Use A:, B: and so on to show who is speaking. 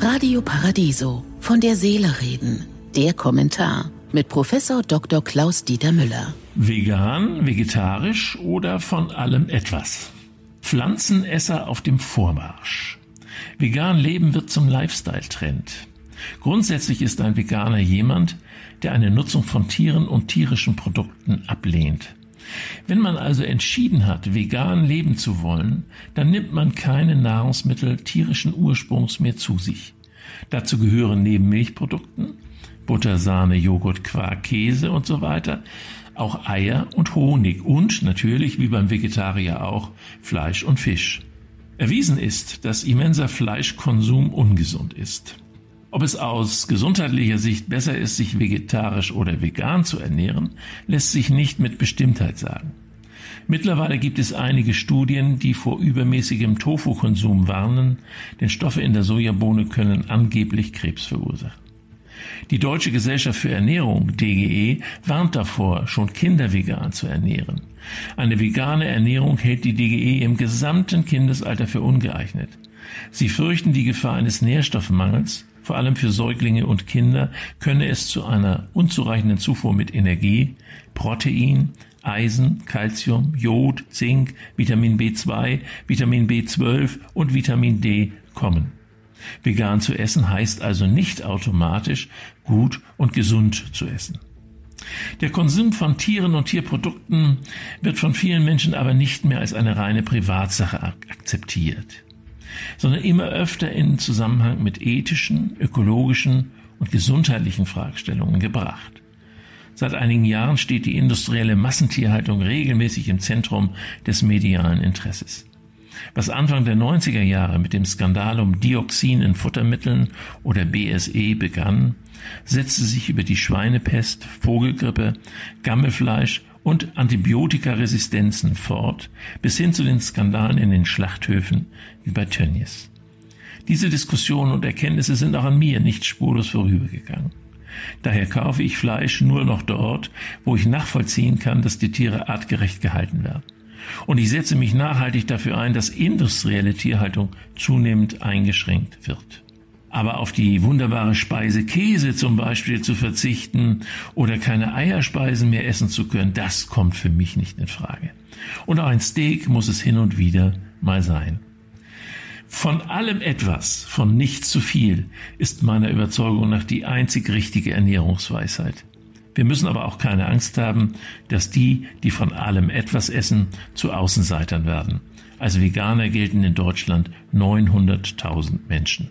A: Radio Paradiso. Von der Seele reden. Der Kommentar mit Professor Dr. Klaus Dieter Müller.
B: Vegan, vegetarisch oder von allem etwas. Pflanzenesser auf dem Vormarsch. Vegan leben wird zum Lifestyle-Trend. Grundsätzlich ist ein Veganer jemand, der eine Nutzung von Tieren und tierischen Produkten ablehnt. Wenn man also entschieden hat, vegan leben zu wollen, dann nimmt man keine Nahrungsmittel tierischen Ursprungs mehr zu sich. Dazu gehören neben Milchprodukten, Butter, Sahne, Joghurt, Quark, Käse und so weiter, auch Eier und Honig und natürlich, wie beim Vegetarier auch, Fleisch und Fisch. Erwiesen ist, dass immenser Fleischkonsum ungesund ist. Ob es aus gesundheitlicher Sicht besser ist, sich vegetarisch oder vegan zu ernähren, lässt sich nicht mit Bestimmtheit sagen. Mittlerweile gibt es einige Studien, die vor übermäßigem Tofu-Konsum warnen, denn Stoffe in der Sojabohne können angeblich Krebs verursachen. Die Deutsche Gesellschaft für Ernährung, DGE, warnt davor, schon Kinder vegan zu ernähren. Eine vegane Ernährung hält die DGE im gesamten Kindesalter für ungeeignet. Sie fürchten die Gefahr eines Nährstoffmangels, vor allem für Säuglinge und Kinder, könne es zu einer unzureichenden Zufuhr mit Energie, Protein, Eisen, Calcium, Jod, Zink, Vitamin B2, Vitamin B12 und Vitamin D kommen. Vegan zu essen heißt also nicht automatisch gut und gesund zu essen. Der Konsum von Tieren und Tierprodukten wird von vielen Menschen aber nicht mehr als eine reine Privatsache akzeptiert sondern immer öfter in Zusammenhang mit ethischen, ökologischen und gesundheitlichen Fragestellungen gebracht. Seit einigen Jahren steht die industrielle Massentierhaltung regelmäßig im Zentrum des medialen Interesses. Was Anfang der 90er Jahre mit dem Skandal um Dioxin in Futtermitteln oder BSE begann, setzte sich über die Schweinepest, Vogelgrippe, Gammelfleisch und Antibiotikaresistenzen fort, bis hin zu den Skandalen in den Schlachthöfen wie bei Tönnies. Diese Diskussionen und Erkenntnisse sind auch an mir nicht spurlos vorübergegangen. Daher kaufe ich Fleisch nur noch dort, wo ich nachvollziehen kann, dass die Tiere artgerecht gehalten werden. Und ich setze mich nachhaltig dafür ein, dass industrielle Tierhaltung zunehmend eingeschränkt wird. Aber auf die wunderbare Speise Käse zum Beispiel zu verzichten oder keine Eierspeisen mehr essen zu können, das kommt für mich nicht in Frage. Und auch ein Steak muss es hin und wieder mal sein. Von allem etwas, von nichts zu viel, ist meiner Überzeugung nach die einzig richtige Ernährungsweisheit. Wir müssen aber auch keine Angst haben, dass die, die von allem etwas essen, zu Außenseitern werden. Als Veganer gelten in Deutschland 900.000 Menschen